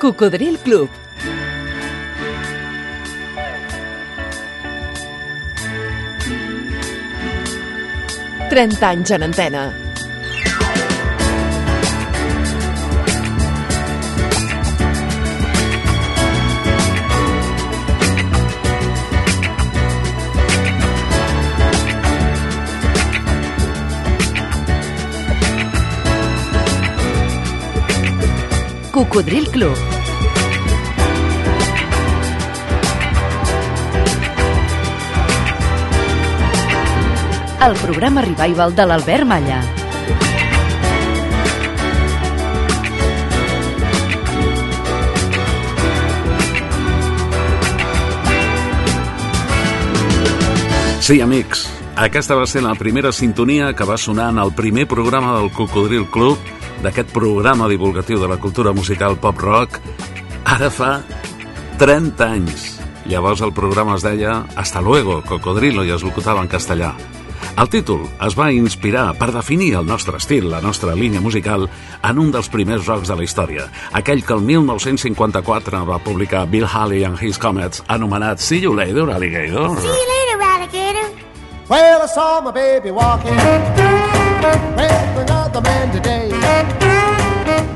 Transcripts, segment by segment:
Cocodril Club. Trenta anys en antena. Cocodril Club. El programa revival de l'Albert Malla. Sí, amics, aquesta va ser la primera sintonia que va sonar en el primer programa del Cocodril Club, d'aquest programa divulgatiu de la cultura musical pop-rock, ara fa 30 anys. Llavors el programa es deia Hasta luego, Cocodrilo, i es locutava en castellà. El títol es va inspirar per definir el nostre estil, la nostra línia musical, en un dels primers rocs de la història, aquell que el 1954 va publicar Bill Haley and His Comets, anomenat See You Later, Alligator. See you later, alligator. Well, I saw my baby walking another man today.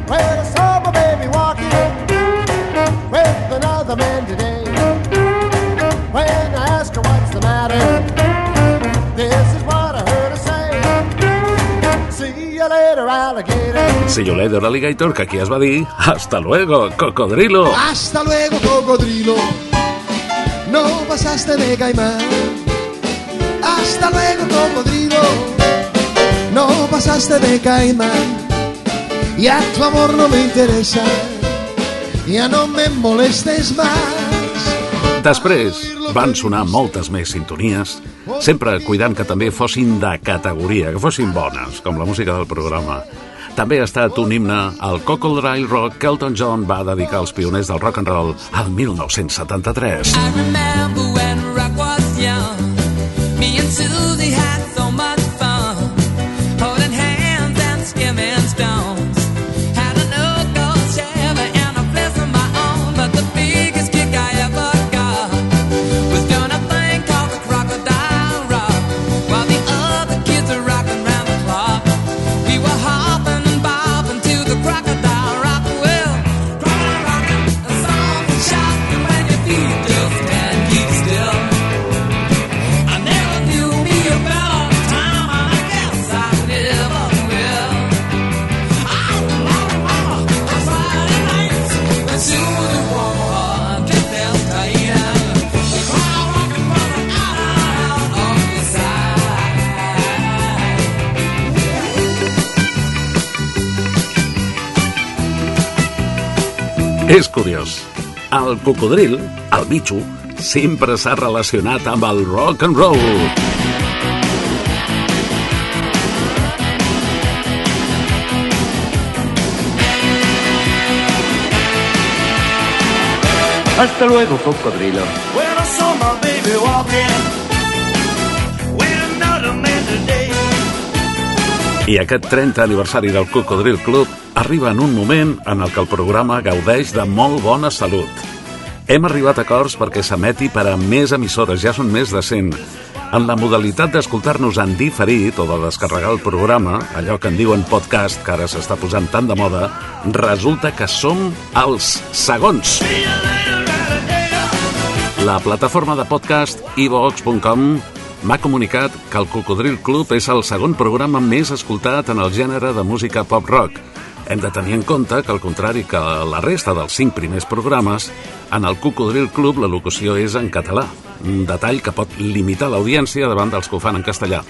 Well, I saw my baby walking with another man today. When I asked her what's the matter, this is what I heard her say. See you later, alligator. See You Later, Alligator, que aquí es va dir Hasta luego, Cocodrilo. Hasta luego, cocodrilo. No pasaste de caimán. Hasta luego, cocodrilo. No pasaste de caimán. Ya tu amor no me interesa. Ya no me molestes más. Després van sonar moltes més sintonies, sempre cuidant que també fossin de categoria, que fossin bones, com la música del programa. També ha estat un himne al Cocodrile Rock que Elton John va dedicar als pioners del rock and roll al 1973. I remember when rock was young. Me and curiós. El cocodril, el bitxo, sempre s'ha relacionat amb el rock and roll. Hasta luego, cocodrilo. I aquest 30 aniversari del Cocodril Club arriba en un moment en el que el programa gaudeix de molt bona salut. Hem arribat a acords perquè s'emeti per a més emissores, ja són més de 100. En la modalitat d'escoltar-nos en diferit o de descarregar el programa, allò que en diuen podcast, que ara s'està posant tan de moda, resulta que som els segons. La plataforma de podcast ivox.com m'ha comunicat que el Cocodril Club és el segon programa més escoltat en el gènere de música pop-rock. Hem de tenir en compte que, al contrari que la resta dels cinc primers programes, en el Cocodril Club la locució és en català, un detall que pot limitar l'audiència davant dels que ho fan en castellà.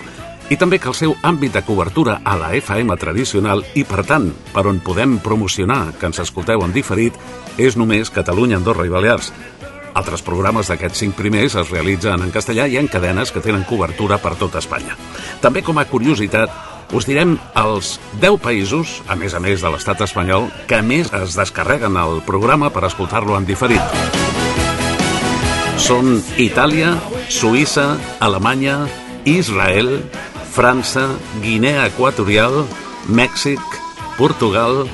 I també que el seu àmbit de cobertura a la FM tradicional i, per tant, per on podem promocionar que ens escolteu en diferit, és només Catalunya, Andorra i Balears. Altres programes d'aquests cinc primers es realitzen en castellà i en cadenes que tenen cobertura per tot Espanya. També com a curiositat, us direm els 10 països, a més a més de l'estat espanyol, que més es descarreguen el programa per escoltar-lo en diferit. Són Itàlia, Suïssa, Alemanya, Israel, França, Guinea Equatorial, Mèxic, Portugal,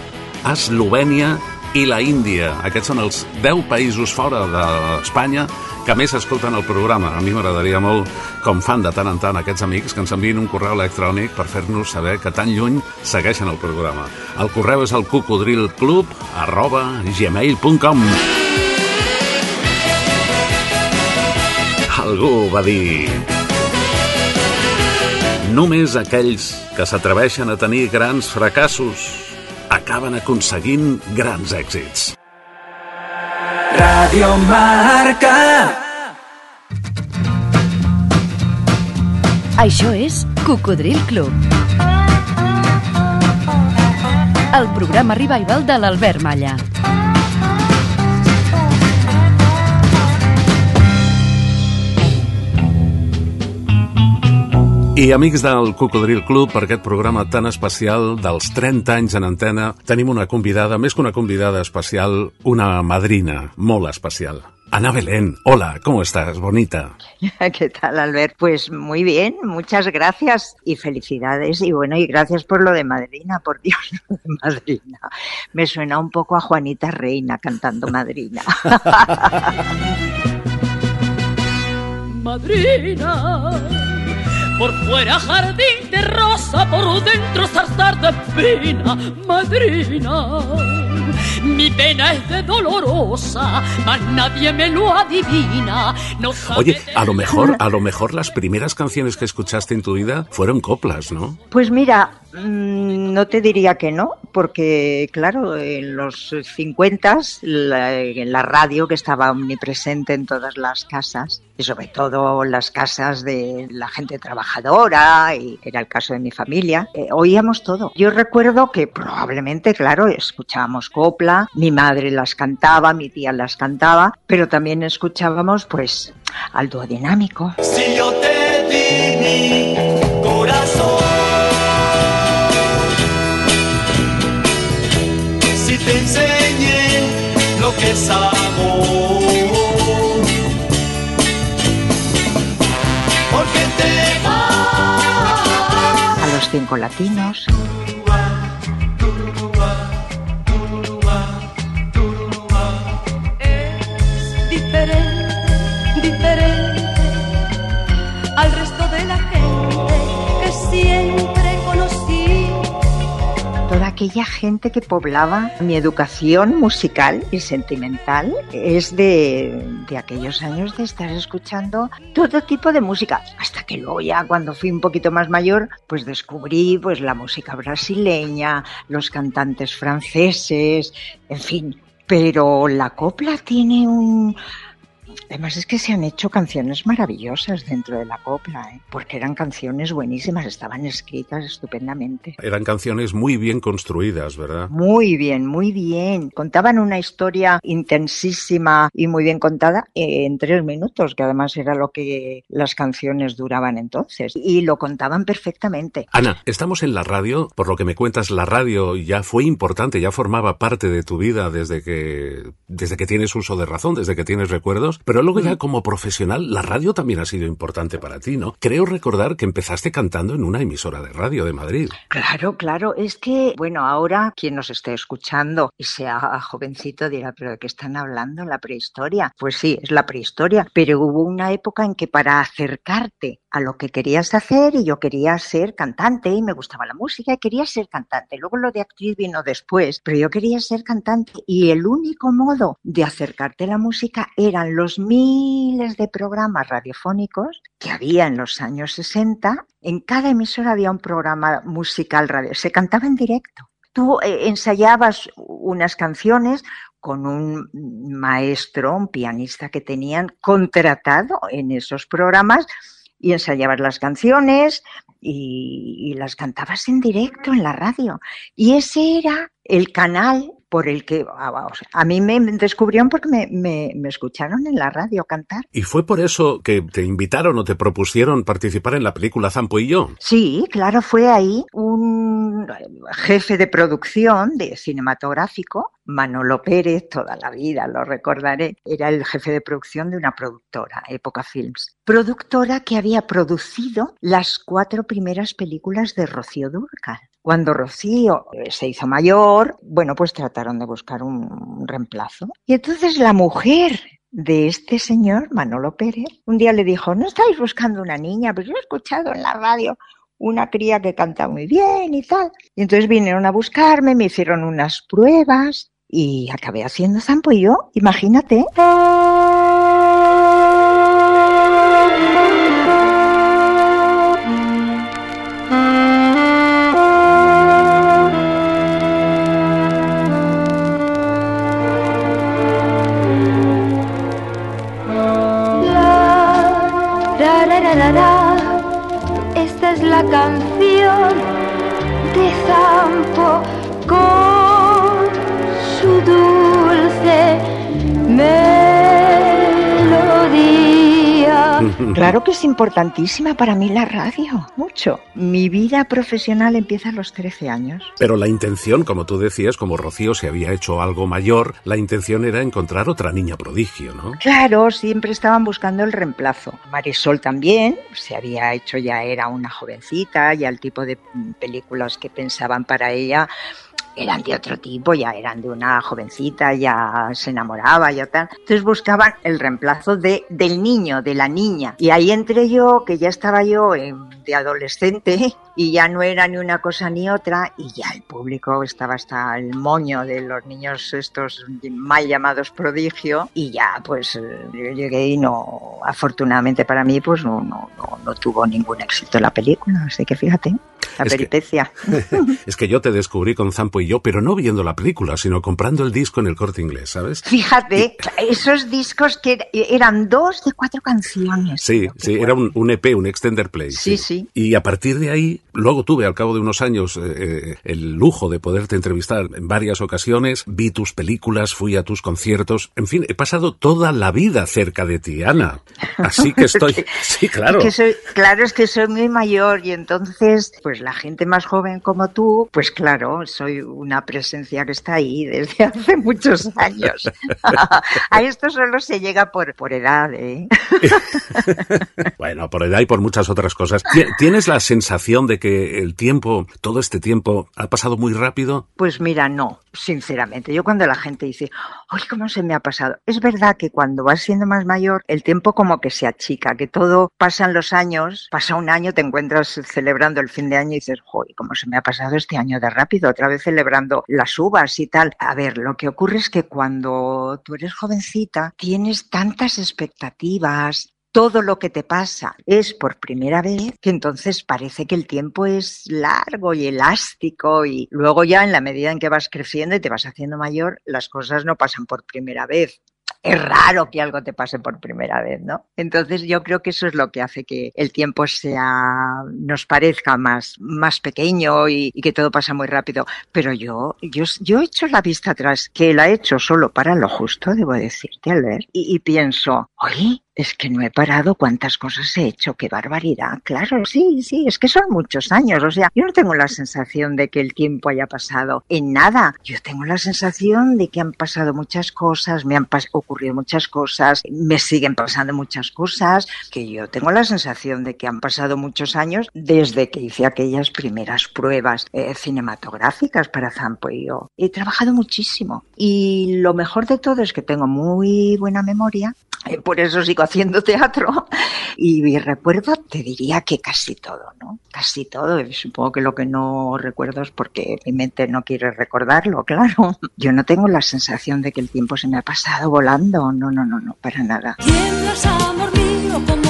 Eslovènia, i la Índia. Aquests són els 10 països fora d'Espanya que més escolten el programa. A mi m'agradaria molt, com fan de tant en tant aquests amics, que ens enviïn un correu electrònic per fer-nos saber que tan lluny segueixen el programa. El correu és el cocodrilclub arroba gmail.com Algú va dir... Només aquells que s'atreveixen a tenir grans fracassos acaben aconseguint grans èxits. Radio Marca. Això és Cocodril Club. El programa revival de l'Albert Malla. I amics del Cocodril Club, per aquest programa tan especial dels 30 anys en antena, tenim una convidada, més que una convidada especial, una madrina molt especial. Ana Belén, hola, ¿cómo estás, bonita? ¿Qué tal, Albert? Pues muy bien, muchas gracias y felicidades. Y bueno, y gracias por lo de madrina, por Dios, lo de madrina. Me suena un poco a Juanita Reina cantando madrina. Madrina, por fuera jardín de rosa, por dentro zarzar de pina, madrina. Mi pena es de dolorosa, mas nadie me lo adivina. No Oye, a lo mejor, a lo mejor las primeras canciones que escuchaste en tu vida fueron coplas, ¿no? Pues mira, mm, no te diría que no, porque claro, en los 50 la, en la radio que estaba omnipresente en todas las casas, y sobre todo las casas de la gente trabajadora, y era el caso de mi familia, eh, oíamos todo. Yo recuerdo que probablemente, claro, escuchábamos copla, mi madre las cantaba, mi tía las cantaba, pero también escuchábamos pues al dúo dinámico. Si yo te di mi corazón, te enseñé lo que es amor, A aquella gente que poblaba mi educación musical y sentimental es de, de aquellos años de estar escuchando todo tipo de música. Hasta que luego ya cuando fui un poquito más mayor, pues descubrí pues la música brasileña, los cantantes franceses, en fin. Pero la copla tiene un... Además es que se han hecho canciones maravillosas dentro de la copla, ¿eh? porque eran canciones buenísimas, estaban escritas estupendamente. Eran canciones muy bien construidas, ¿verdad? Muy bien, muy bien. Contaban una historia intensísima y muy bien contada eh, en tres minutos, que además era lo que las canciones duraban entonces. Y lo contaban perfectamente. Ana, estamos en la radio, por lo que me cuentas, la radio ya fue importante, ya formaba parte de tu vida desde que, desde que tienes uso de razón, desde que tienes recuerdos, pero luego ya como profesional, la radio también ha sido importante para ti, ¿no? Creo recordar que empezaste cantando en una emisora de radio de Madrid. Claro, claro. Es que, bueno, ahora quien nos esté escuchando y sea jovencito dirá, pero ¿de qué están hablando? La prehistoria. Pues sí, es la prehistoria. Pero hubo una época en que para acercarte a lo que querías hacer y yo quería ser cantante y me gustaba la música y quería ser cantante. Luego lo de actriz vino después, pero yo quería ser cantante y el único modo de acercarte a la música eran los miles de programas radiofónicos que había en los años 60. En cada emisora había un programa musical radio, se cantaba en directo. Tú eh, ensayabas unas canciones con un maestro, un pianista que tenían contratado en esos programas y ensayabas las canciones y, las cantabas en directo en la radio. Y ese era el canal por el que ah, vamos, a mí me descubrieron porque me, me, me escucharon en la radio cantar. ¿Y fue por eso que te invitaron o te propusieron participar en la película Zampo y yo? Sí, claro, fue ahí un jefe de producción de cinematográfico, Manolo Pérez, toda la vida lo recordaré, era el jefe de producción de una productora, Época Films. Productora que había producido las cuatro primeras películas de Rocío Dúrcal. Cuando Rocío eh, se hizo mayor, bueno, pues trataron de buscar un, reemplazo. Y entonces la mujer de este señor, Manolo Pérez, un día le dijo, ¿no estáis buscando una niña? Pues yo he escuchado en la radio una cría que canta muy bien y tal. Y entonces vinieron a buscarme, me hicieron unas pruebas y acabé haciendo zampo y yo, imagínate. Que es importantísima para mí la radio, mucho. Mi vida profesional empieza a los 13 años. Pero la intención, como tú decías, como Rocío se había hecho algo mayor, la intención era encontrar otra niña prodigio, ¿no? Claro, siempre estaban buscando el reemplazo. Marisol también, se había hecho ya era una jovencita, ya el tipo de películas que pensaban para ella eran de otro tipo, ya eran de una jovencita, ya se enamoraba, ya tal. Entonces buscaban el reemplazo de, del niño, de la niña. Y ahí entré yo, que ya estaba yo eh, de adolescente, y ya no era ni una cosa ni otra, y ya el público estaba hasta el moño de los niños estos mal llamados prodigio, y ya pues eh, yo llegué y no, afortunadamente para mí, pues no, no, no, no tuvo ningún éxito la película, así que fíjate, la Es que- peripecia. es que yo te descubrí con Zampo y yo, pero no viendo la película, sino comprando el disco en el corte inglés, ¿sabes? Fíjate, esos discos que er- eran dos de cuatro canciones. Sí, sí, era un, un EP, un extender play. Sí, sí. Y a partir de ahí, luego tuve al cabo de unos años eh, eh, el lujo de poderte entrevistar en varias ocasiones, vi tus películas, fui a tus conciertos, en fin, he pasado toda la vida cerca de ti, Ana. Así que estoy, sí, claro. Que soy, claro, es que soy muy mayor y entonces, pues la gente más joven como tú, pues claro, soy una presencia que está ahí desde hace muchos años. A esto solo se llega por, por edad, ¿eh? Bueno, por edad y por muchas otras cosas. Ti- ¿Tienes la sensación de que el tiempo, todo este tiempo, ha pasado muy rápido? Pues mira, no, sinceramente. Yo cuando la gente dice, ¡ay, cómo se me ha pasado! Es verdad que cuando vas siendo más mayor, el tiempo como que se achica, que todo pasan los años, pasa un año, te encuentras celebrando el fin de año y dices, ¡ay, cómo se me ha pasado este año de rápido! Otra vez celebrando las uvas y tal. A ver, lo que ocurre es que cuando tú eres jovencita, tienes tantas expectativas, todo lo que te pasa es por primera vez, que entonces parece que el tiempo es largo y elástico y luego ya en la medida en que vas creciendo y te vas haciendo mayor, las cosas no pasan por primera vez. Es raro que algo te pase por primera vez, ¿no? Entonces yo creo que eso es lo que hace que el tiempo sea, nos parezca más, más pequeño y, y que todo pasa muy rápido. Pero yo, yo, yo he hecho la vista atrás, que la he hecho solo para lo justo, debo decirte, Albert, y, y pienso, oye, es que no he parado cuántas cosas he hecho, qué barbaridad. Claro, sí, sí, es que son muchos años. O sea, yo no tengo la sensación de que el tiempo haya pasado en nada. Yo tengo la sensación de que han pasado muchas cosas, me han ocurrido muchas cosas, me siguen pasando muchas cosas, que yo tengo la sensación de que han pasado muchos años desde que hice aquellas primeras pruebas eh, cinematográficas para Zampo y yo. He trabajado muchísimo y lo mejor de todo es que tengo muy buena memoria por eso sigo haciendo teatro y, recuerdo, te diría que casi todo, ¿no? Casi todo. Supongo que lo que no recuerdo es porque mi mente no quiere recordarlo, claro. Yo no tengo la sensación de que el tiempo se me ha pasado volando, no, no, no, no, para nada. Tiemblas, amor mío, como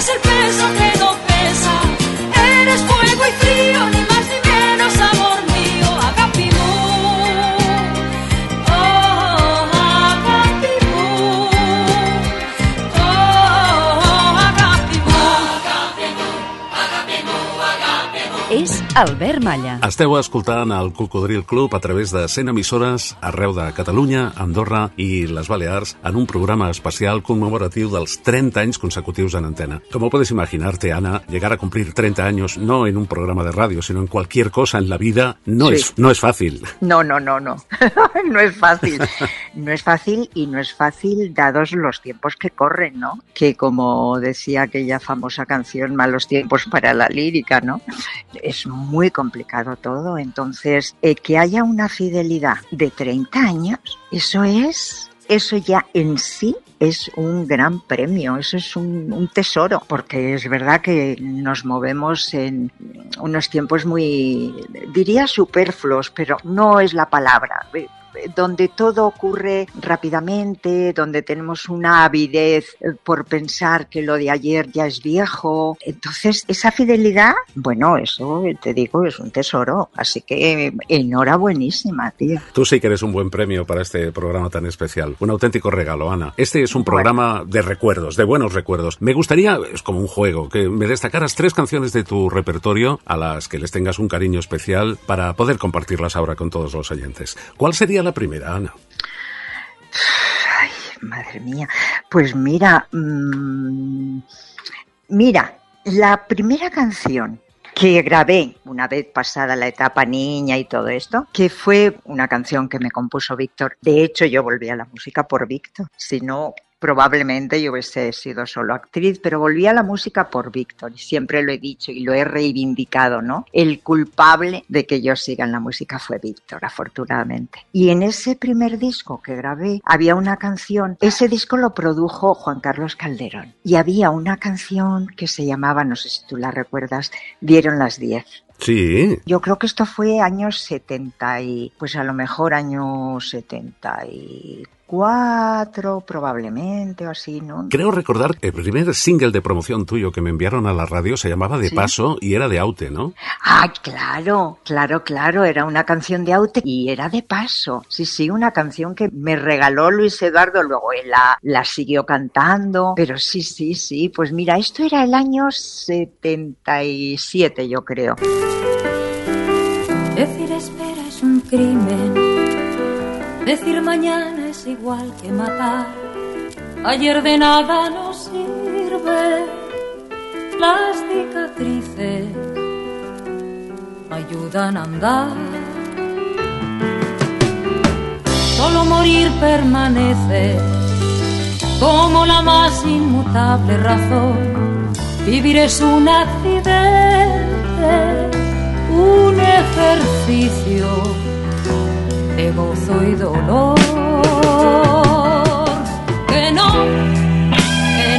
ser pesa, te no pesa. Eres fuego y frío. Albert Malla. Esteu escoltant el Cocodril Club a través de 100 emissores arreu de Catalunya, Andorra i les Balears en un programa especial conmemoratiu dels 30 anys consecutius en antena. Como puedes imaginarte, Ana, llegar a cumplir 30 años no en un programa de radio, sino en cualquier cosa en la vida no, Sí. es, no es fácil. No, no, no, no. no es fácil. No es fácil y no es fácil dados los tiempos que corren, ¿no? Que como decía aquella famosa canción, malos tiempos para la lírica, ¿no? Es muy complicado todo. Entonces, eh, que haya una fidelidad de 30 años, eso es, eso ya en sí es un gran premio, eso es un, un tesoro, porque es verdad que nos movemos en unos tiempos muy, diría superfluos, pero no es la palabra, donde todo ocurre rápidamente, donde tenemos una avidez eh, por pensar que lo de ayer ya es viejo. Entonces, esa fidelidad, bueno, eso eh, te digo, es un tesoro. Así que eh, enhorabuenísima, tía. Tú sí que eres un buen premio para este programa tan especial. Un auténtico regalo, Ana. Este es un programa de recuerdos, de buenos recuerdos. Me gustaría, es como un juego, que me destacaras tres canciones de tu repertorio a las que les tengas un cariño especial para poder compartirlas ahora con todos los oyentes. ¿Cuál sería la primera, Ana? Ay, madre mía. Pues mira, mm, mira, la primera canción que grabé una vez pasada la etapa niña y todo esto, que fue una canción que me compuso Víctor. De hecho, yo volví a la música por Víctor. Si no, probablemente yo hubiese sido solo actriz, pero volví a la música por Víctor. Y siempre lo he dicho y lo he reivindicado, ¿no? El culpable de que yo siga en la música fue Víctor, afortunadamente. Y en ese primer disco que grabé había una canción, ese disco lo produjo Juan Carlos Calderón. Y había una canción que se llamaba, no sé si tú la recuerdas, Dieron las 10. Sí. Yo creo que esto fue años 70 y, pues a lo mejor años 74 probablemente o así, ¿no? Creo recordar que el primer single de promoción tuyo que me enviaron a la radio se llamaba De Sí. Paso y era de Aute, ¿no? Ah, claro, claro, claro, era una canción de Aute y era de paso. Sí, sí, una canción que me regaló Luis Eduardo, luego él la, la siguió cantando, pero sí, sí, sí, pues mira, esto era el año 77, yo creo. Decir espera es un crimen. Decir mañana es igual que matar. Ayer de nada nos sirve. Las cicatrices ayudan a andar. Solo morir permanece como la más inmutable razón. Vivir es un accidente un ejercicio de gozo y dolor. No,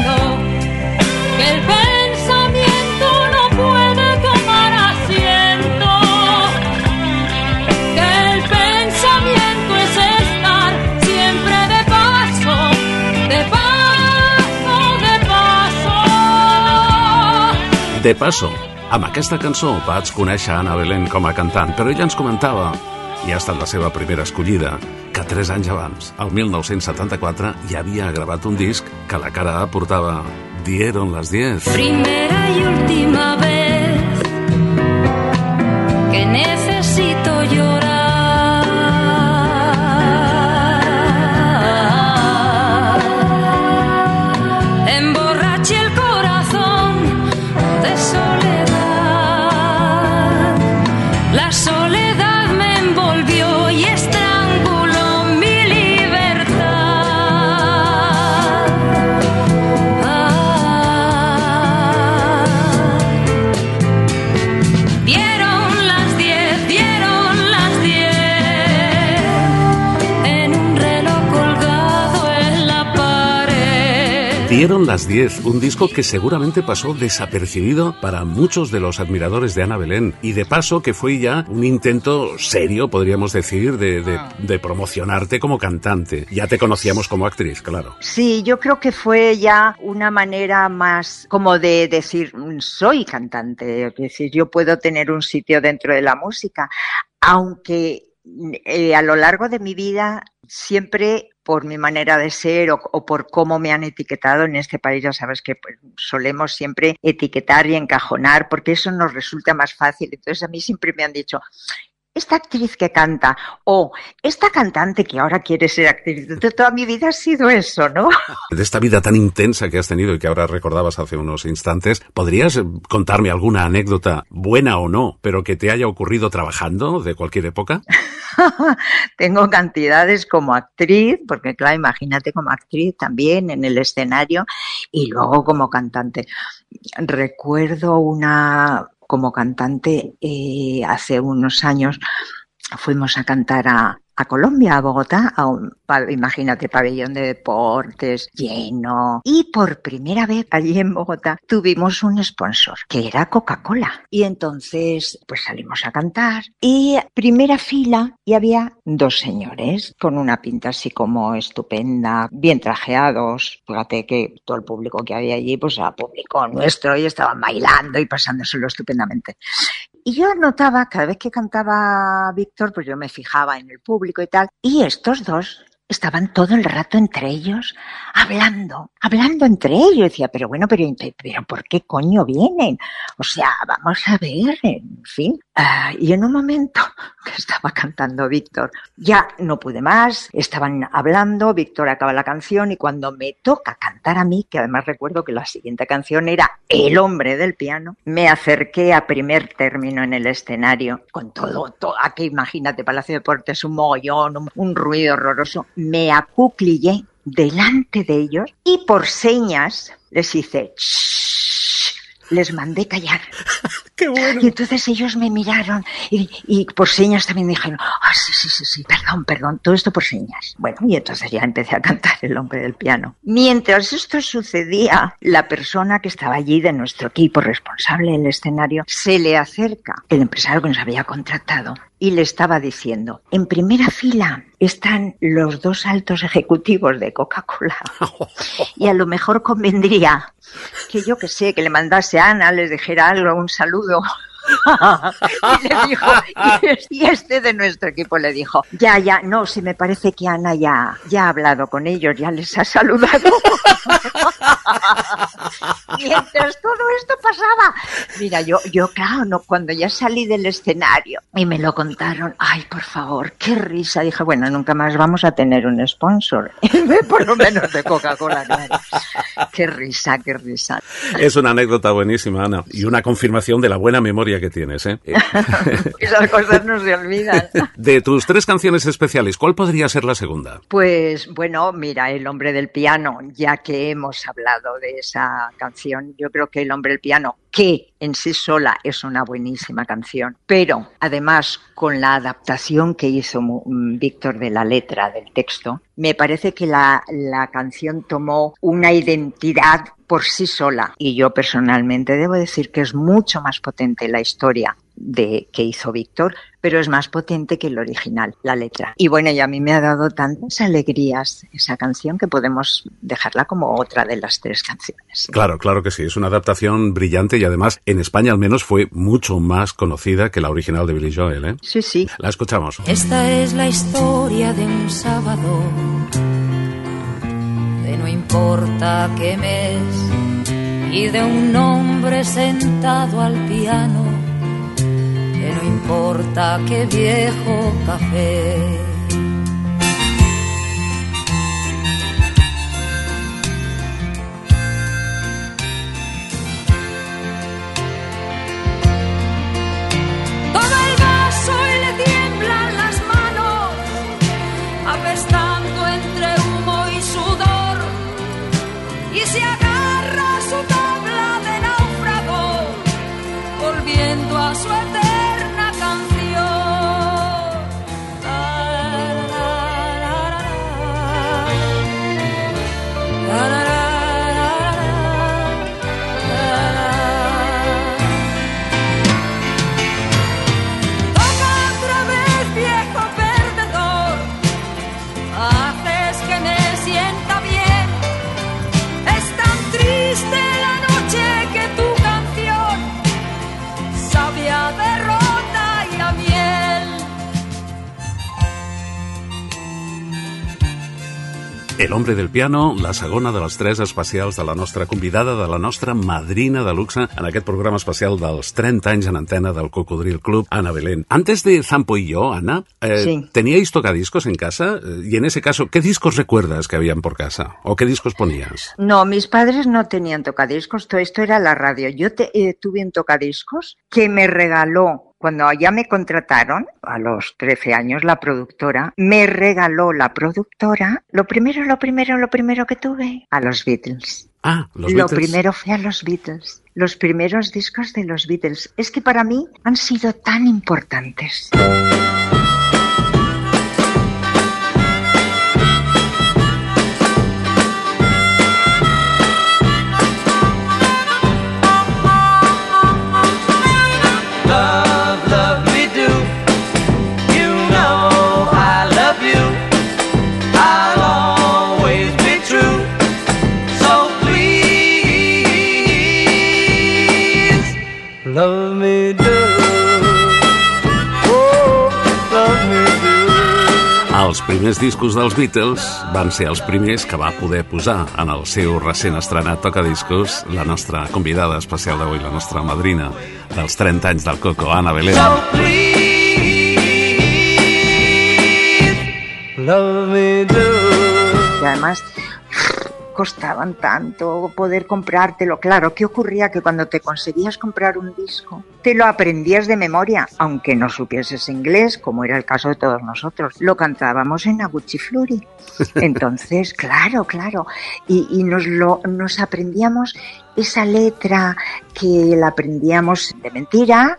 no, el pensamiento no puede el pensamiento es estar siempre de paso, de paso, de paso. De paso, amb aquesta cançó vaig conèixer Anna Belén com a cantant, però ella ens comentava, i ha estat la seva primera escollida, tres anys abans, el 1974, ja havia gravat un disc que la cara A portava Dieron las 10. Primera y última vez Dieron las 10, un disco que seguramente pasó desapercibido para muchos de los admiradores de Ana Belén. Y de paso que fue ya un intento serio, podríamos decir, de, de- de promocionarte como cantante. Ya te conocíamos como actriz, claro. Sí, yo creo que fue ya una manera más como de decir, "Mm, soy cantante, es decir, yo puedo tener un sitio dentro de la música, aunque eh, a lo largo de mi vida siempre por mi manera de ser o, por cómo me han etiquetado en este país. Ya sabes que pues, solemos siempre etiquetar y encajonar porque eso nos resulta más fácil. Entonces a mí siempre me han dicho, esta actriz que canta o esta cantante que ahora quiere ser actriz. De toda mi vida ha sido eso, ¿no? De esta vida tan intensa que has tenido y que ahora recordabas hace unos instantes, ¿podrías contarme alguna anécdota, buena o no, pero que te haya ocurrido trabajando de cualquier época? Tengo cantidades como actriz, porque claro, imagínate como actriz también en el escenario y luego como cantante. Recuerdo una como cantante eh, hace unos años fuimos a cantar a, a Colombia, a Bogotá, a un, imagínate, pabellón de deportes lleno. Y por primera vez allí en Bogotá tuvimos un sponsor, que era Coca-Cola. Y entonces, pues salimos a cantar. Y primera fila, y había dos señores con una pinta así como estupenda, bien trajeados. Fíjate que todo el público que había allí, pues era público nuestro, y estaban bailando y pasándoselo estupendamente. Y yo notaba, cada vez que cantaba Víctor, pues yo me fijaba en el público y estos dos estaban todo el rato entre ellos hablando, hablando entre ellos. Decía, pero bueno, pero, pero ¿por qué coño vienen? O sea, vamos a ver, en fin. Ah, y en un momento que estaba cantando Víctor, ya no pude más, estaban hablando, Víctor acaba la canción y cuando me toca cantar a mí, que además recuerdo que la siguiente canción era El hombre del piano, me acerqué a primer término en el escenario con todo, todo aquí imagínate, Palacio de Deportes, un mogollón, un, un ruido horroroso, me acuclillé delante de ellos y por señas les hice "Shh", les mandé callar. ¡Qué bueno! Y entonces ellos me miraron y, y por señas también dijeron, ah, sí, sí, sí, sí, perdón, perdón, todo esto por señas. Bueno, y entonces ya empecé a cantar El hombre del piano. Mientras esto sucedía, la persona que estaba allí de nuestro equipo responsable del escenario se le acerca el empresario que nos había contratado y le estaba diciendo, en primera fila están los dos altos ejecutivos de Coca-Cola y a lo mejor convendría que yo que sé, que le mandase a Ana, les dijera algo, un saludo. y le dijo, y es- y este de nuestro equipo le dijo, ya, ya, no, si me parece que Ana ya, ya ha hablado con ellos, ya les ha saludado. Mientras todo esto pasaba, mira, yo, yo, claro, no, cuando ya salí del escenario y me lo contaron, ay, por favor, qué risa. Dije, bueno, nunca más vamos a tener un sponsor, por lo menos de Coca-Cola, claro. Qué risa, qué risa. Es una anécdota buenísima, Ana, y una confirmación de la buena memoria que tienes. ¿eh? Eh, Esas cosas no se olvidan. De tus tres canciones especiales, ¿cuál podría ser la segunda? Pues bueno, mira, El hombre del piano, ya que hemos hablado de esa canción, yo creo que El hombre del piano, que en sí sola es una buenísima canción, pero además con la adaptación que hizo mm, Víctor de la letra del texto, me parece que la, la canción tomó una identidad por sí sola. Y yo personalmente debo decir que es mucho más potente la historia de que hizo Víctor, pero es más potente que el original, la letra. Y bueno, y a mí me ha dado tantas alegrías esa canción que podemos dejarla como otra de las tres canciones. Claro, claro que sí, es una adaptación brillante y además en España al menos fue mucho más conocida que la original de Billy Joel. ¿eh? Sí, sí. La escuchamos. Esta es la historia de un sábado, de no importa qué mes, y de un hombre sentado al piano, de no importa qué viejo café. El hombre del piano, la segona de les tres especials de la nostra convidada, de la nostra madrina de luxe en aquest programa especial dels 30 anys en antena del Cocodril Club, Ana Belén. Antes de Zampo y yo, Ana, eh, Sí. ¿teníais tocadiscos en casa? Eh, Y en ese caso, ¿qué discos recuerdas que habían por casa? ¿O qué discos ponías? No, mis padres no tenían tocadiscos, todo esto era la radio. Yo te- eh, tuve un tocadiscos que me regaló cuando ya me contrataron, a los 13 años, la productora, me regaló la productora, lo primero, lo primero, lo primero que tuve, a los Beatles. Ah, los lo Beatles. primero fue a los Beatles, los primeros discos de los Beatles. Es que para mí han sido tan importantes. Primers discos dels Beatles van ser els primers que va poder posar en el seu recent estrenat tocadiscos la nostra convidada especial d'avui, la nostra madrina dels 30 anys del Coco, Ana Belén. So please, love me do. Y además costaban tanto poder comprártelo. Claro, ¿qué ocurría? Que cuando te conseguías comprar un disco, te lo aprendías de memoria, aunque no supieses inglés, como era el caso de todos nosotros. Lo cantábamos en Aguchi Fluri. Entonces, claro, claro. Y, y nos, lo, nos aprendíamos esa letra que la aprendíamos de mentira,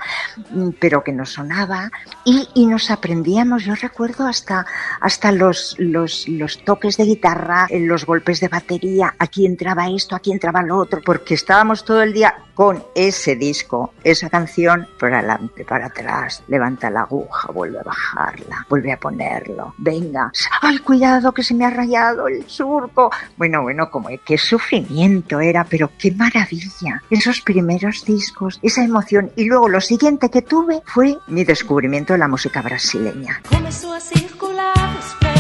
mm, pero que nos sonaba, y, y nos aprendíamos, yo recuerdo hasta, hasta los, los, los toques de guitarra, eh, los golpes de batería, aquí entraba esto, aquí entraba lo otro, porque estábamos todo el día con ese disco, esa canción, para adelante, para atrás, levanta la aguja, vuelve a bajarla, vuelve a ponerlo, venga, ay, cuidado que se me ha rayado el surco. Bueno, bueno, como qué sufrimiento era, pero qué maravilla. Esos primeros discos, esa emoción. Y luego lo siguiente que tuve fue mi descubrimiento de la música brasileña. A circular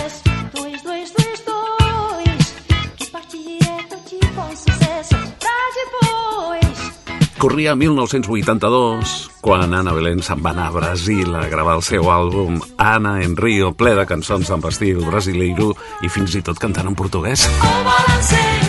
Corria 1982, quan Ana Belén se'n va anar a Brasil a gravar el seu àlbum Ana en Rio, ple de cançons amb estil brasileiro i fins i tot cantant en portuguès. Oh,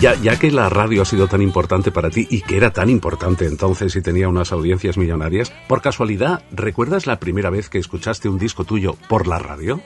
ya, ya que la radio ha sido tan importante para ti y que era tan importante entonces y tenía unas audiencias millonarias, por casualidad, ¿recuerdas la primera vez que escuchaste un disco tuyo por la radio?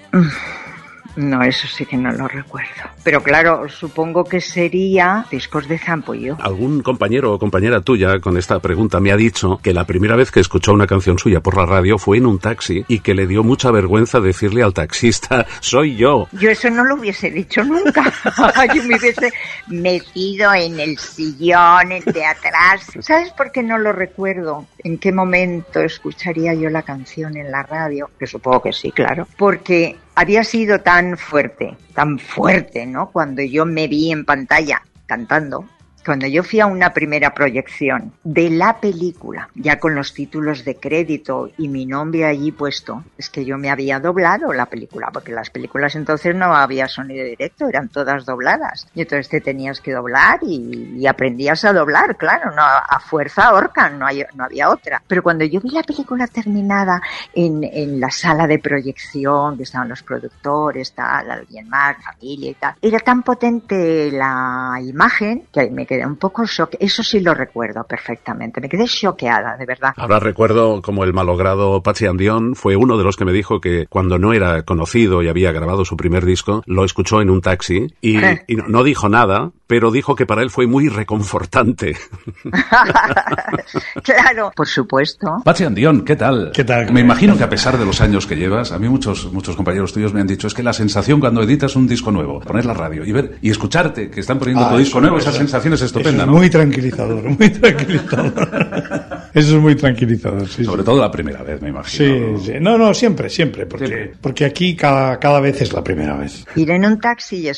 No, eso sí que no lo recuerdo. Pero claro, supongo que sería discos de Zampollo. Algún compañero o compañera tuya con esta pregunta me ha dicho que la primera vez que escuchó una canción suya por la radio fue en un taxi y que le dio mucha vergüenza decirle al taxista, soy yo. Yo eso no lo hubiese dicho nunca. Yo me hubiese metido en el sillón, el de atrás. ¿Sabes por qué no lo recuerdo? ¿En qué momento escucharía yo la canción en la radio? Que supongo que sí, claro. Porque había sido tan fuerte, tan fuerte, ¿no? Cuando yo me vi en pantalla cantando. Cuando yo fui a una primera proyección de la película, ya con los títulos de crédito y mi nombre allí puesto, es que yo me había doblado la película, porque las películas entonces no había sonido directo, eran todas dobladas. Y entonces te tenías que doblar y, y aprendías a doblar, claro, no a fuerza horca, no, hay- no había otra. Pero cuando yo vi la película terminada en, en la sala de proyección, que estaban los productores, tal, alguien más, familia y tal, era tan potente la imagen que me quedé un poco shock. Eso sí lo recuerdo perfectamente. Me quedé choqueada, de verdad. Ahora recuerdo como el malogrado Pachi Andión fue uno de los que me dijo que cuando no era conocido y había grabado su primer disco, lo escuchó en un taxi y, Eh. y no, no dijo nada, pero dijo que para él fue muy reconfortante. claro, por supuesto. Pachi Andión, ¿qué tal? ¿Qué tal? Me imagino que a pesar de los años que llevas, a mí muchos, muchos compañeros tuyos me han dicho, es que la sensación cuando editas un disco nuevo, poner la radio y ver y escucharte que están poniendo Ah, tu disco nuevo, esa sensación es es estupenda, Eso ¿no? Muy tranquilizador, muy tranquilizador. Eso es muy tranquilizador, sí. Sobre sí. todo la primera vez, me imagino. Sí, sí. No, no, siempre, siempre, porque, porque aquí cada, cada vez es la primera vez. Ir en un taxi y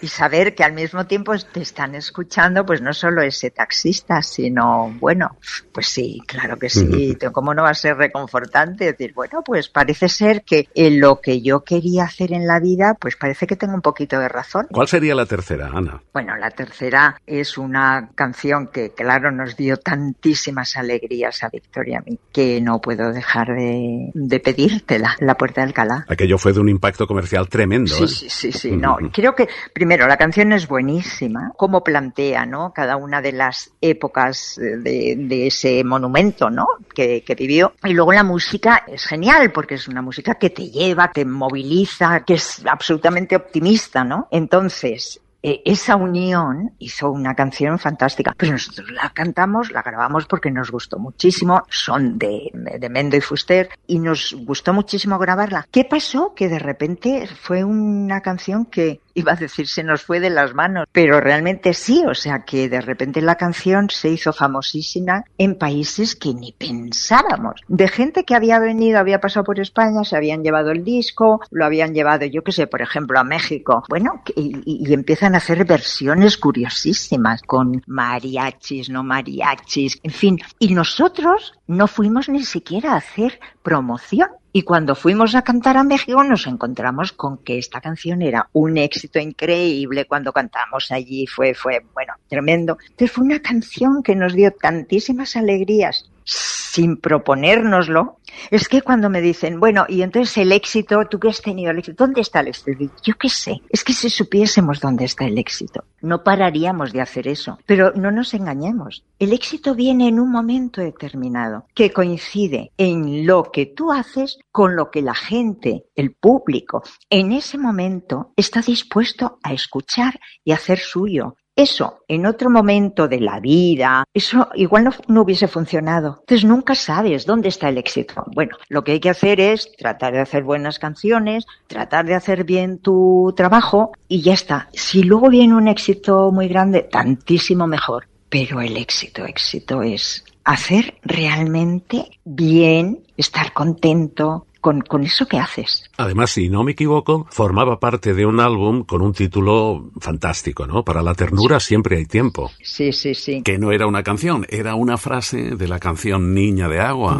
y saber que al mismo tiempo te están escuchando, pues no solo ese taxista, sino, bueno, pues sí, claro que sí. ¿Cómo no va a ser reconfortante? Decir, bueno, pues parece ser que en lo que yo quería hacer en la vida, pues parece que tengo un poquito de razón. ¿Cuál sería la tercera, Ana? Bueno, la tercera es una canción que, claro, nos dio tantísimas alegrías a Victoria y a mí, que no puedo dejar de, de pedírtela, La Puerta de Alcalá. Aquello fue de un impacto comercial tremendo. Sí, ¿eh? sí, sí, sí, no. Creo que, primero, la canción es buenísima, cómo plantea, ¿no? Cada una de las épocas de, de ese monumento, ¿no? Que, vivió. Y luego la música es genial, porque es una música que te lleva, te moviliza, que es absolutamente optimista, ¿no? Entonces, eh, esa unión hizo una canción fantástica. Pero nosotros la cantamos, la grabamos porque nos gustó muchísimo. Son de Mendo y Fuster y nos gustó muchísimo grabarla. ¿Qué pasó? Que de repente fue una canción que iba a decir se nos fue de las manos, pero realmente sí, o sea que de repente la canción se hizo famosísima en países que ni pensábamos, de gente que había venido, había pasado por España, se habían llevado el disco, lo habían llevado, yo qué sé, por ejemplo, a México, bueno, y, y- empiezan a hacer versiones curiosísimas con mariachis, no mariachis, en fin, y nosotros no fuimos ni siquiera a hacer promoción. Y cuando fuimos a cantar a México nos encontramos con que esta canción era un éxito increíble. Cuando cantamos allí fue, fue, bueno, tremendo. Entonces fue una canción que nos dio tantísimas alegrías sin proponérnoslo. Es que cuando me dicen, bueno, y entonces el éxito, tú que has tenido el éxito, ¿dónde está el éxito? Yo qué sé, es que si supiésemos dónde está el éxito, no pararíamos de hacer eso. Pero no nos engañemos. El éxito viene en un momento determinado que coincide en lo que tú haces con lo que la gente, el público, en ese momento está dispuesto a escuchar y hacer suyo. Eso, en otro momento de la vida, eso igual no, no hubiese funcionado. Entonces nunca sabes dónde está el éxito. Bueno, lo que hay que hacer es tratar de hacer buenas canciones, tratar de hacer bien tu trabajo y ya está. Si luego viene un éxito muy grande, tantísimo mejor. Pero el éxito, éxito es hacer realmente bien, estar contento con, con eso que haces. Además, si no me equivoco, formaba parte de un álbum con un título fantástico, ¿no? Para la ternura siempre hay tiempo. Sí, sí, sí. Que no era una canción, era una frase de la canción Niña de Agua.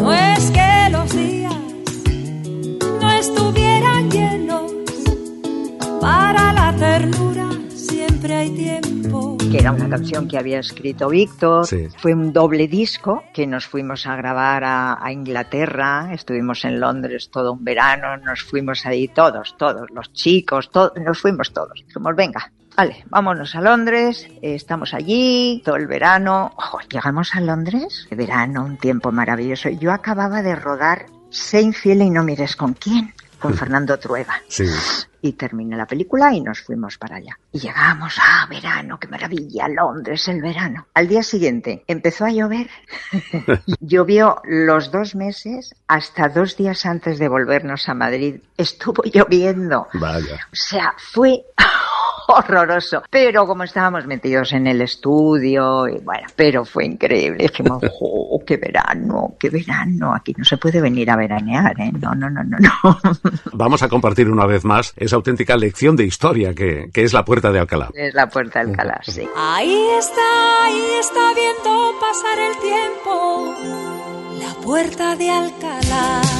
No es que que era una canción que había escrito Víctor. Sí. Fue un doble disco que nos fuimos a grabar a, a Inglaterra. Estuvimos en Londres todo un verano. Nos fuimos ahí todos, todos, los chicos, todos, nos fuimos todos. Dijimos, venga. Vale, vámonos a Londres, eh, estamos allí todo el verano. Ojo, llegamos a Londres, de verano, un tiempo maravilloso. Yo acababa de rodar Sé infiel y no mires con quién, con Fernando Trueba Sí. Y terminé la película y nos fuimos para allá. Y llegamos, ah, verano, qué maravilla, Londres, el verano. Al día siguiente empezó a llover. Llovió los dos meses hasta dos días antes de volvernos a Madrid. Estuvo lloviendo. Vaya. O sea, fue horroroso. Pero como estábamos metidos en el estudio, y bueno, pero fue increíble. Dijimos, ¡oh, qué verano, qué verano! Aquí no se puede venir a veranear, ¿eh? No, no, no, no, no. Vamos a compartir una vez más esa auténtica lección de historia que, que es la puerta de Alcalá. Es la puerta del Alcalá, sí. Ahí está, ahí está viendo pasar el tiempo, la puerta de Alcalá.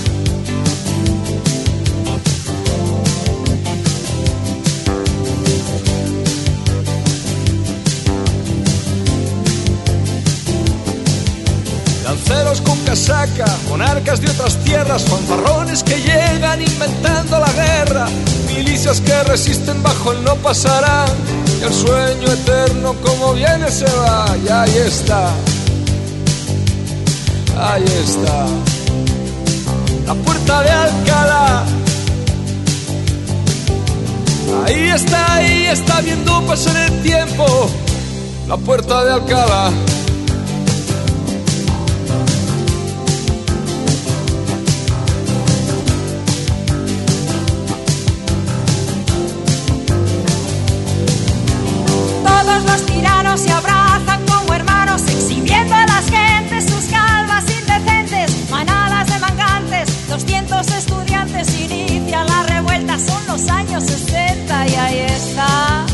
casaca, monarcas de otras tierras, fanfarrones que llegan inventando la guerra, milicias que resisten bajo el no pasarán, y el sueño eterno como viene se va, y ahí está, ahí está, la puerta de Alcalá. Ahí está, ahí está viendo pasar el tiempo, la puerta de Alcalá. Todos los tiranos se abrazan como hermanos, exhibiendo a las gentes sus calvas indecentes, manadas de mangantes, 200 estudiantes inician la revuelta, son los años 60 y ahí está,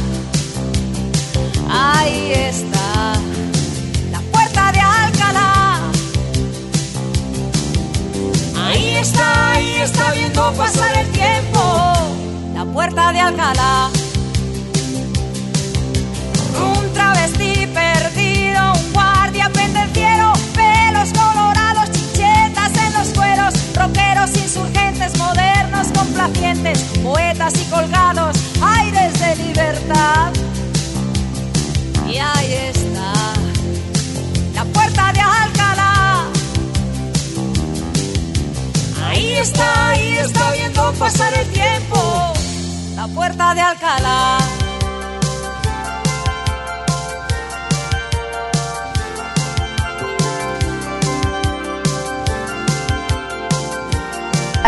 ahí está, la puerta de Alcalá. Ahí está, ahí está viendo pasar el tiempo, la puerta de Alcalá. Poetas y colgados, aires de libertad. Y ahí está, la puerta de Alcalá. Ahí está, ahí está viendo pasar el tiempo, la puerta de Alcalá.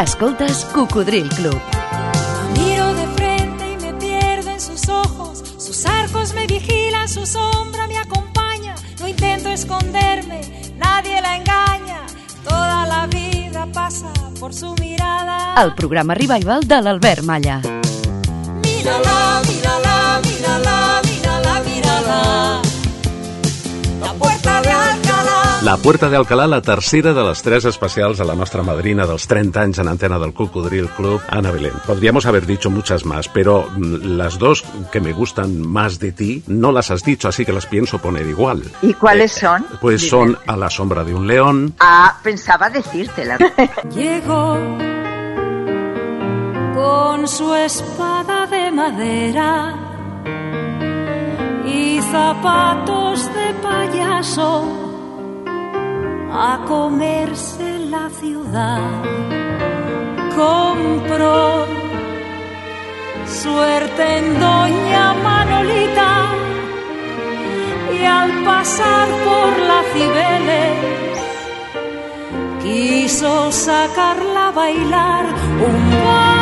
Escoltes Cocodril Club. Miro de frente y me pierdo en sus ojos. Sus arcos me vigilan, su sombra me acompaña. No intento esconderme, nadie la engaña. Toda la vida pasa por su mirada. El programa Revival de l'Albert Malla. Mírala, mírala, mírala, mírala, mírala. La puerta de Alcalá. La Puerta de Alcalá, la tercera de les tres especials a la nostra madrina dels 30 anys en antena del Cocodril Club, Ana Belén. Podríamos haber dicho muchas más, pero mm, las dos que me gustan más de ti no las has dicho, así que las pienso poner igual. ¿Y cuáles son? Pues Dime. son A la sombra de un león, Ah, pensaba decírtela. Llegó con su espada de madera y zapatos de payaso a comerse la ciudad. Compró suerte en Doña Manolita y al pasar por la Cibeles quiso sacarla a bailar un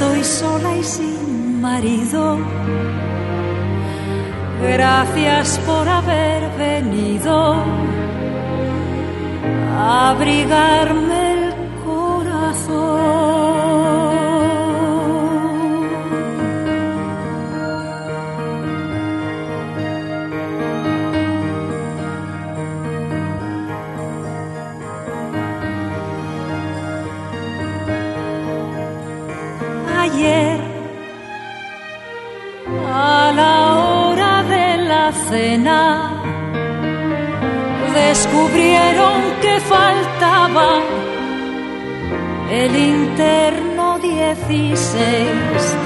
Estoy sola y sin marido. Gracias por haber venido a abrigarme descubrieron que faltaba el interno 16,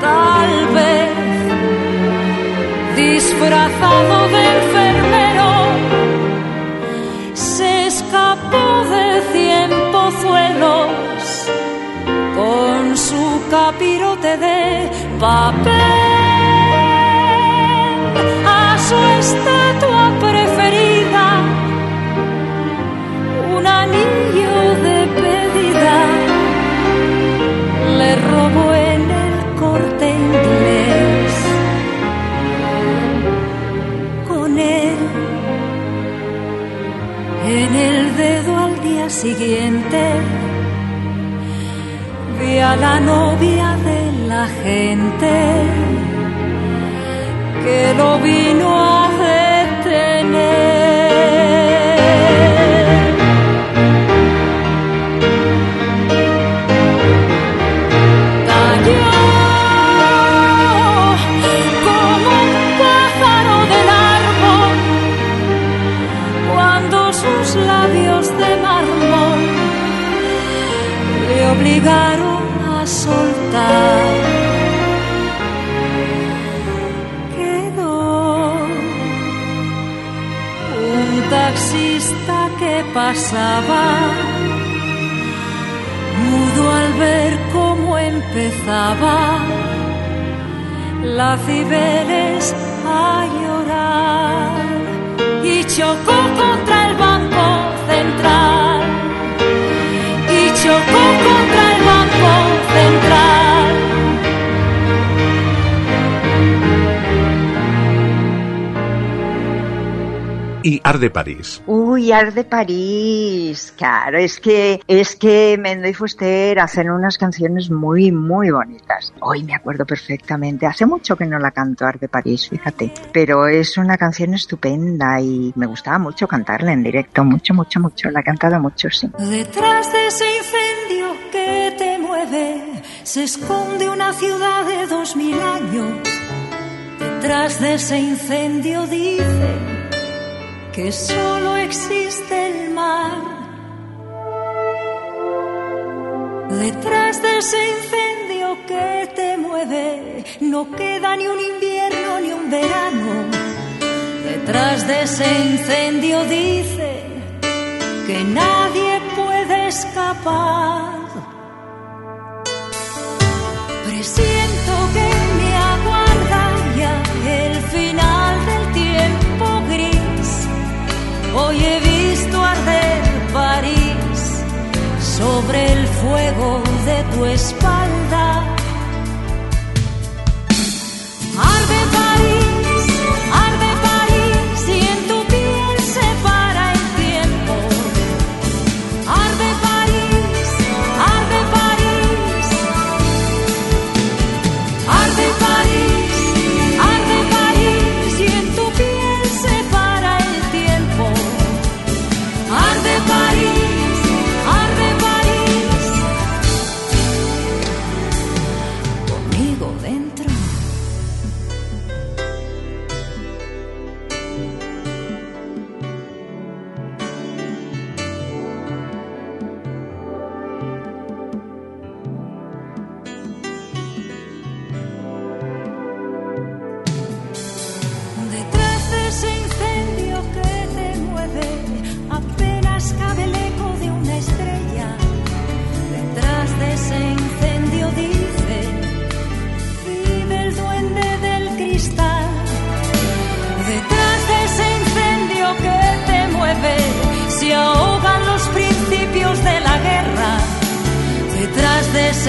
tal vez disfrazado de enfermero, se escapó de cien pozuelos con su capirote de papel siguiente. Vi a la novia de la gente que lo vino a obligaron a soltar. Quedó un taxista que pasaba, mudo al ver cómo empezaba la Cibeles a llorar y chocó contra el banco central Y Art de París. Uy, Art de París, claro, es que es que Mendo y Fuster hacen unas canciones muy muy bonitas. Hoy me acuerdo perfectamente. Hace mucho que no la canto Art de París, fíjate, pero es una canción estupenda y me gustaba mucho cantarla en directo, mucho mucho mucho. La he cantado mucho, sí. Detrás de ese incendio que te mueve se esconde una ciudad de dos mil años. Detrás de ese incendio dice que solo existe el mar. Detrás de ese incendio que te mueve no queda ni un invierno ni un verano. Detrás de ese incendio dice que nadie puede escapar. Presiento de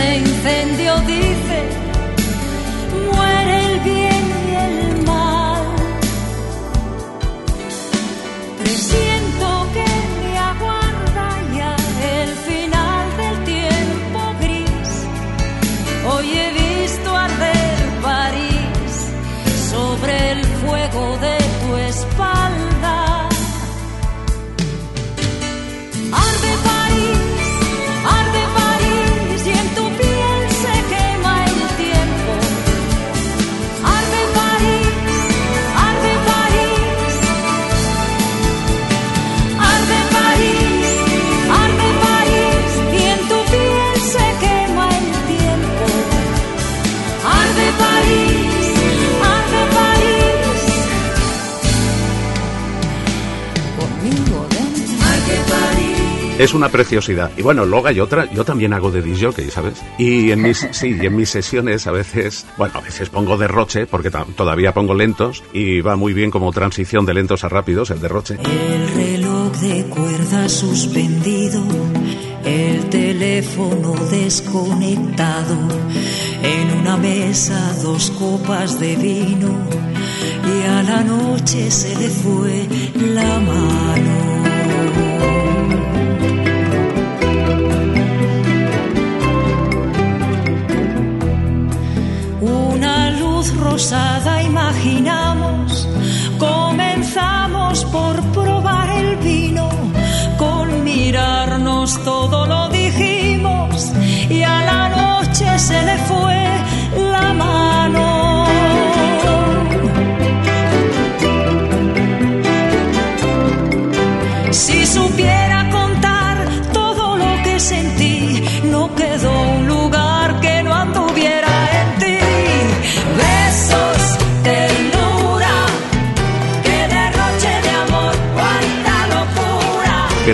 Detrás de Es una preciosidad. Y bueno, luego hay otra, yo también hago de disc jockey, ¿sabes? Y en mis, sí, y en mis sesiones a veces, bueno, a veces pongo derroche, porque todavía pongo lentos, y va muy bien como transición de lentos a rápidos, el derroche. El reloj de cuerda suspendido, el teléfono desconectado, en una mesa dos copas de vino y a la noche se le fue la mano. Luz rosada imagina imaginamos. Comenzamos por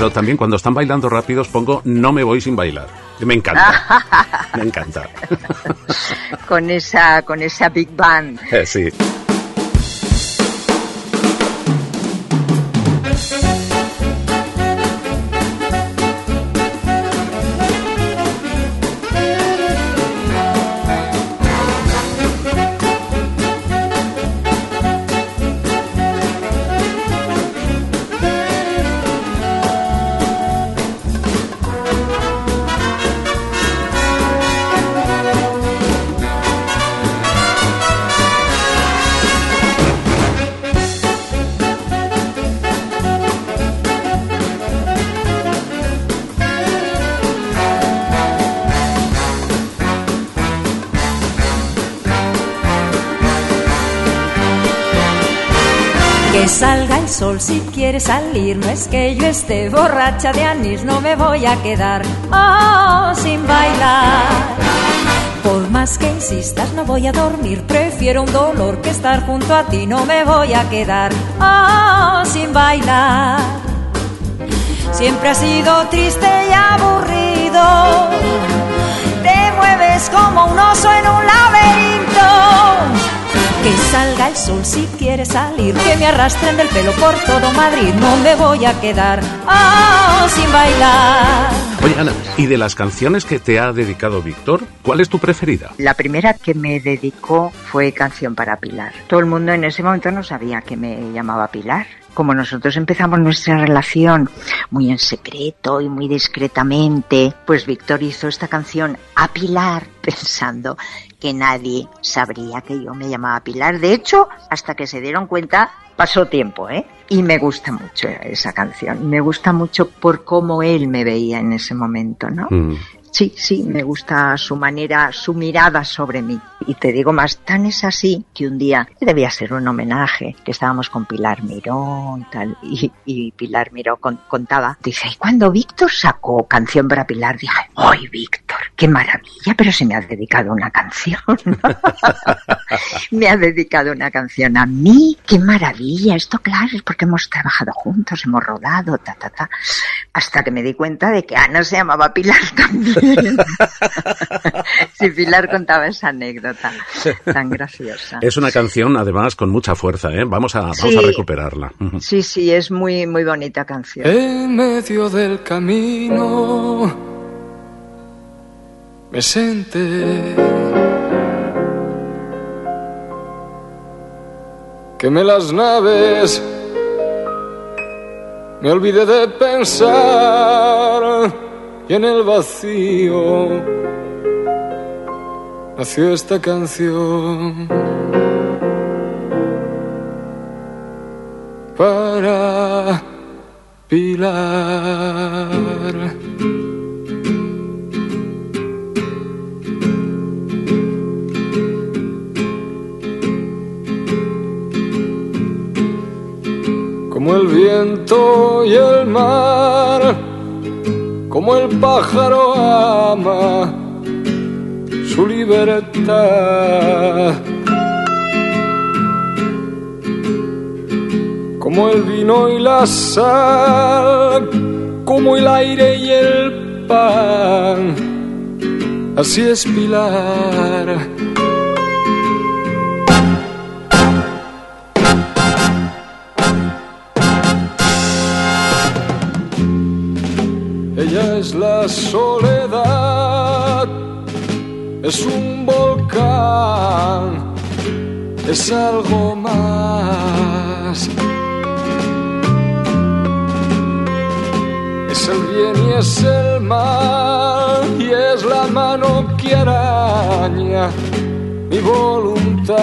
Pero también cuando están bailando rápidos pongo No me voy sin bailar. Me encanta. Me encanta. Con esa, con esa big band. Eh, sí. No es que yo esté borracha de anís, no me voy a quedar oh, sin bailar. Por más que insistas, no voy a dormir, prefiero un dolor que estar junto a ti, no me voy a quedar oh, sin bailar. Siempre has sido triste y aburrido, salga el sol si quiere salir, que me arrastren del pelo por todo Madrid, no me voy a quedar oh, sin bailar. Oye, Ana, ¿y de las canciones que te ha dedicado Víctor, cuál es tu preferida? La primera que me dedicó fue Canción para Pilar. Todo el mundo en ese momento no sabía que me llamaba Pilar. Como nosotros empezamos nuestra relación muy en secreto y muy discretamente, pues Víctor hizo esta canción a Pilar pensando que nadie sabría que yo me llamaba Pilar. De hecho, hasta que se dieron cuenta, pasó tiempo, ¿eh? Y me gusta mucho esa canción. Me gusta mucho por cómo él me veía en ese momento, ¿no? Mm. Sí, sí, me gusta su manera, su mirada sobre mí. Y te digo más, tan es así que un día debía ser un homenaje, que estábamos con Pilar Miró y tal, y, Pilar Miró con- contaba, dice, y cuando Víctor sacó canción para Pilar, dije, ¡ay, Víctor! ¡Qué maravilla! Pero se me ha dedicado una canción. me ha dedicado una canción a mí. ¡Qué maravilla! Esto, claro, es porque hemos trabajado juntos, hemos rodado, ta, ta, ta. Hasta que me di cuenta de que Ana se llamaba Pilar también. si Pilar contaba esa anécdota tan graciosa. Es una canción, además, con mucha fuerza, ¿eh? Vamos a, vamos Sí. a recuperarla. Sí, sí, es muy, muy bonita canción. En medio del camino me senté. Quemé las naves, me olvidé de pensar y en el vacío nació esta canción. Para Pilar. Como el viento y el mar, como el pájaro ama su libertad. Como el vino y la sal, como el aire y el pan, así es Pilar. Ella es la soledad, es un volcán, es algo más. Es el bien y es el mal, y es la mano que araña mi voluntad.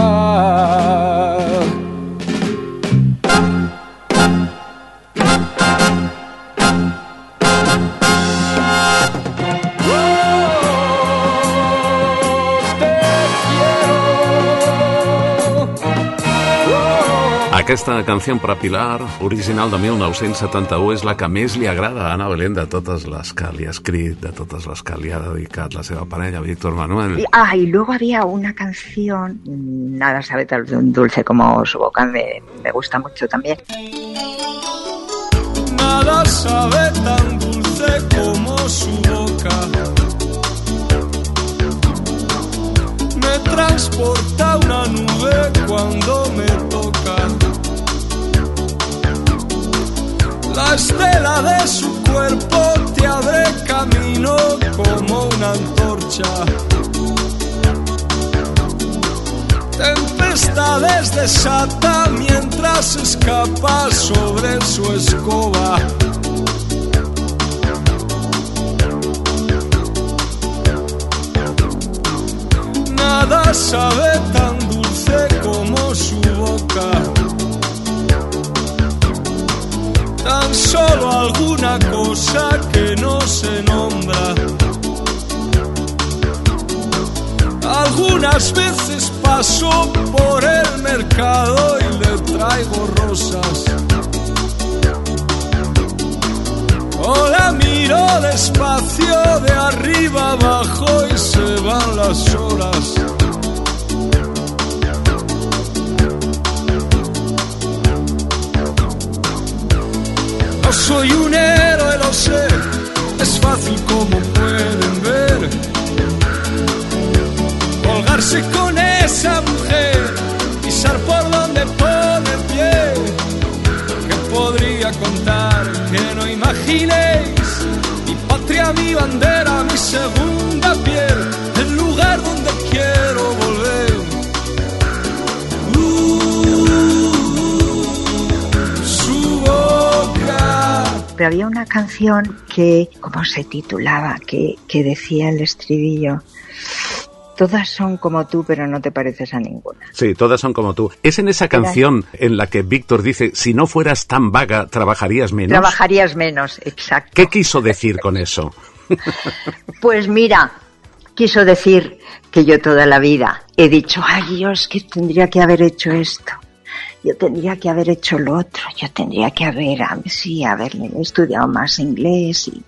Aquesta canció per a Pilar, original de 1971, és la que més li agrada a Ana Belén de totes les que li ha escrit, de totes les que li ha dedicat la seva parella, Víctor Manuel. Y, ah, y luego había una canción, Nada sabe tan dulce como su boca, me, me gusta mucho también. Nada sabe tan dulce como su boca. Transporta una nube cuando me toca. La estela de su cuerpo te abre camino como una antorcha. Tempestades desata mientras escapa sobre su escoba. Sabe tan dulce como su boca. Tan solo alguna cosa que no se nombra. Algunas veces paso por el mercado y le traigo rosas. O la miro despacio de arriba abajo y se van las horas. Soy un héroe, lo sé, es fácil como pueden ver colgarse con esa mujer, pisar por donde pone pie. Que podría contar que no imaginéis mi patria, mi bandera, mi segunda piel, el lugar donde quiero volver. Pero había una canción que, ¿cómo se titulaba? Que, que decía el estribillo. Todas son como tú, pero no te pareces a ninguna. Sí, todas son como tú. ¿Es en esa canción en la que Víctor dice, si no fueras tan vaga, trabajarías menos? Trabajarías menos, exacto. ¿Qué quiso decir con eso? Pues mira, quiso decir que yo toda la vida he dicho, ay Dios, que tendría que haber hecho esto. Yo tendría que haber hecho lo otro, yo tendría que haber, ah, sí, haber estudiado más inglés y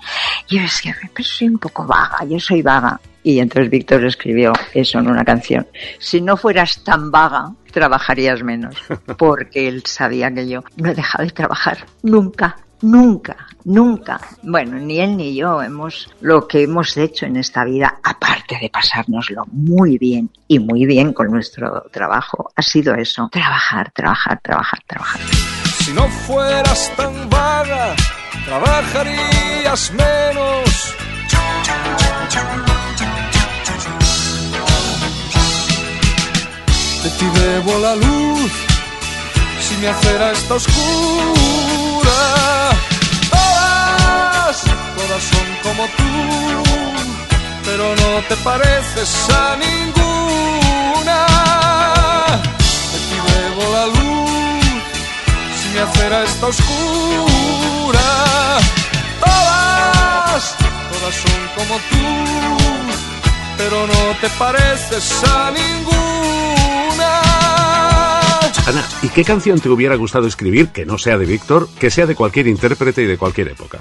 yo es que pues, soy un poco vaga, yo soy vaga. Y entonces Víctor escribió eso en una canción. Si no fueras tan vaga, trabajarías menos. Porque él sabía que yo no he dejado de trabajar nunca, nunca, nunca. Bueno, ni él ni yo hemos, lo que hemos hecho en esta vida, aparte de pasárnoslo muy bien y muy bien con nuestro trabajo, ha sido eso. Trabajar, trabajar, trabajar, trabajar. Si no fueras tan vaga, trabajarías menos. De ti debo la luz, si mi acera está oscura. Todas, todas son como tú, pero no te pareces a ninguna. De ti debo la luz, si mi acera está oscura. Todas, todas son como tú, pero no te pareces a ninguna. Ana, ¿y qué canción te hubiera gustado escribir que no sea de Víctor, que sea de cualquier intérprete y de cualquier época?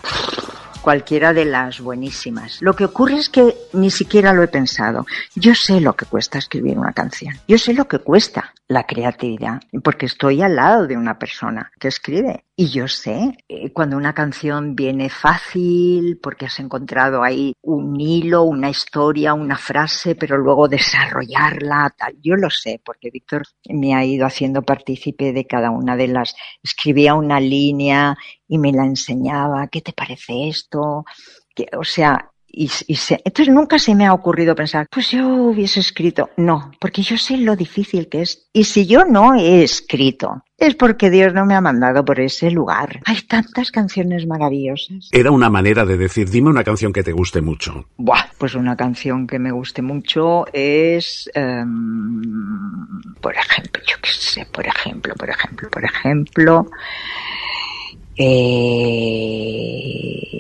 cualquiera de las buenísimas. Lo que ocurre es que ni siquiera lo he pensado. Yo sé lo que cuesta escribir una canción. Yo sé lo que cuesta la creatividad, porque estoy al lado de una persona que escribe. Y yo sé eh, cuando una canción viene fácil, porque has encontrado ahí un hilo, una historia, una frase, pero luego desarrollarla, tal. Yo lo sé, porque Víctor me ha ido haciendo partícipe de cada una de las. Escribía una línea y me la enseñaba, ¿qué te parece esto? Que, o sea, y, y se- entonces nunca se me ha ocurrido pensar, pues yo hubiese escrito. No, porque yo sé lo difícil que es. Y si yo no he escrito, es porque Dios no me ha mandado por ese lugar. Hay tantas canciones maravillosas. Era una manera de decir, dime una canción que te guste mucho. Buah, pues una canción que me guste mucho es, em, por ejemplo, yo qué sé, por ejemplo, por ejemplo, por ejemplo, eh,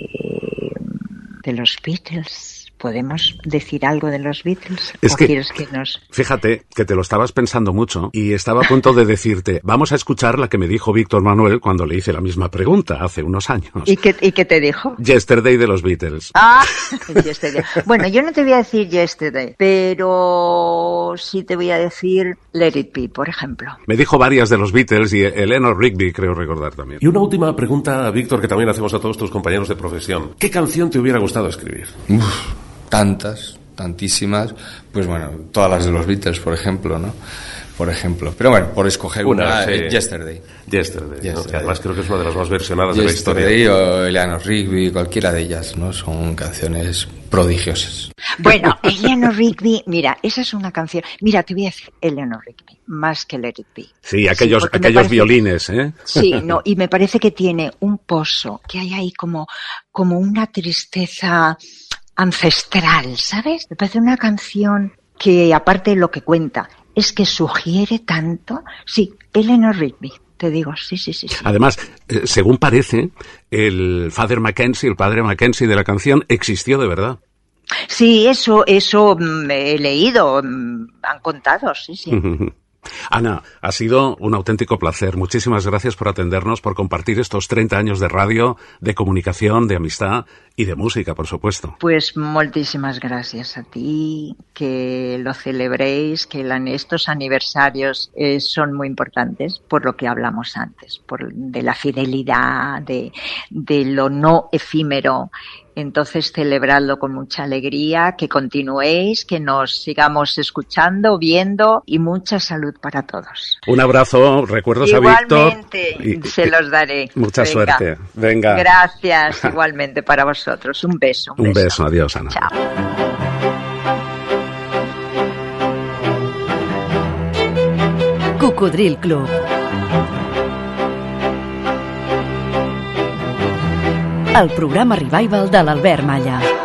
de los Beatles. ¿Podemos decir algo de los Beatles? Es ¿O que- quieres que nos...? Fíjate que te lo estabas pensando mucho y estaba a punto de decirte, vamos a escuchar la que me dijo Víctor Manuel cuando le hice la misma pregunta hace unos años. ¿Y qué, ¿Y qué te dijo? Yesterday de los Beatles. Ah, yesterday. Bueno, yo no te voy a decir yesterday, pero sí te voy a decir let it be, por ejemplo. Me dijo varias de los Beatles y Eleanor Rigby, creo recordar también. Y una última pregunta, Víctor, que también hacemos a todos tus compañeros de profesión. ¿Qué canción te hubiera gustado escribir? Uf, tantas, tantísimas. Pues bueno, todas las de los Beatles, por ejemplo, ¿no? Por ejemplo. Pero bueno, por escoger una, sí. eh, Yesterday. Yesterday, que además creo que es una de las más versionadas de la Yesterday historia. o Eleanor Rigby, cualquiera de ellas, ¿no? Son canciones prodigiosas. Bueno, Eleanor Rigby, mira, esa es una canción. Mira, te voy a decir Eleanor Rigby, más que Let It Be. Sí, aquellos, aquellos parece- violines, ¿eh? Sí, no, y me parece que tiene un pozo, que hay ahí como, como una tristeza ancestral, ¿sabes? Me parece una canción que, aparte de lo que cuenta, es que sugiere tanto. Sí, Eleanor Rigby, te digo, sí, sí, sí. sí. Además, eh, según parece, el Father Mackenzie, el padre Mackenzie de la canción, existió de verdad. Sí, eso, eso mm, he leído, mm, han contado, sí, sí. Ana, ha sido un auténtico placer. Muchísimas gracias por atendernos, por compartir estos 30 años de radio, de comunicación, de amistad y de música, por supuesto. Pues moltísimas gracias a ti, que lo celebréis, que estos aniversarios eh, son muy importantes por lo que hablamos antes, por de la fidelidad, de, de lo no efímero. Entonces celebradlo con mucha alegría, que continuéis, que nos sigamos escuchando, viendo y mucha salud para todos. Un abrazo, recuerdos a Víctor. Igualmente, y- se los daré. Mucha Venga. suerte. Venga. Gracias, igualmente para vosotros. Un beso. Un beso, adiós, Ana. Cocodril Club. El programa revival de l'Albert Malla.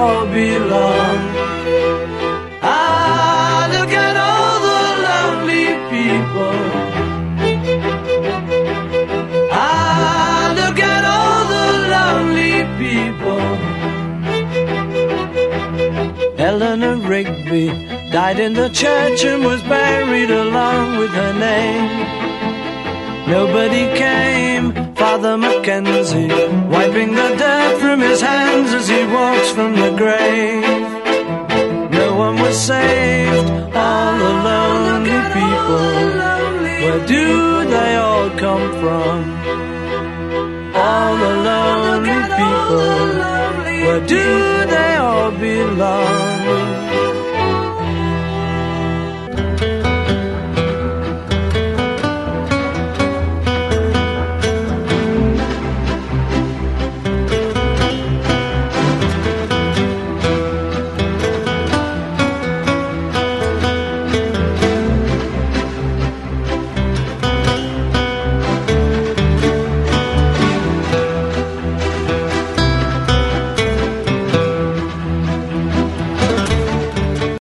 all belong? Ah, look at all the lonely people. Ah, look at all the lonely people. Eleanor Rigby died in the church and was buried along with her name. Nobody came, Father Mackenzie, wiping the dirt from his hands as he walks from the grave. No one was saved, all the lonely people. Where do they all come from? All the lonely people. Where do they all belong?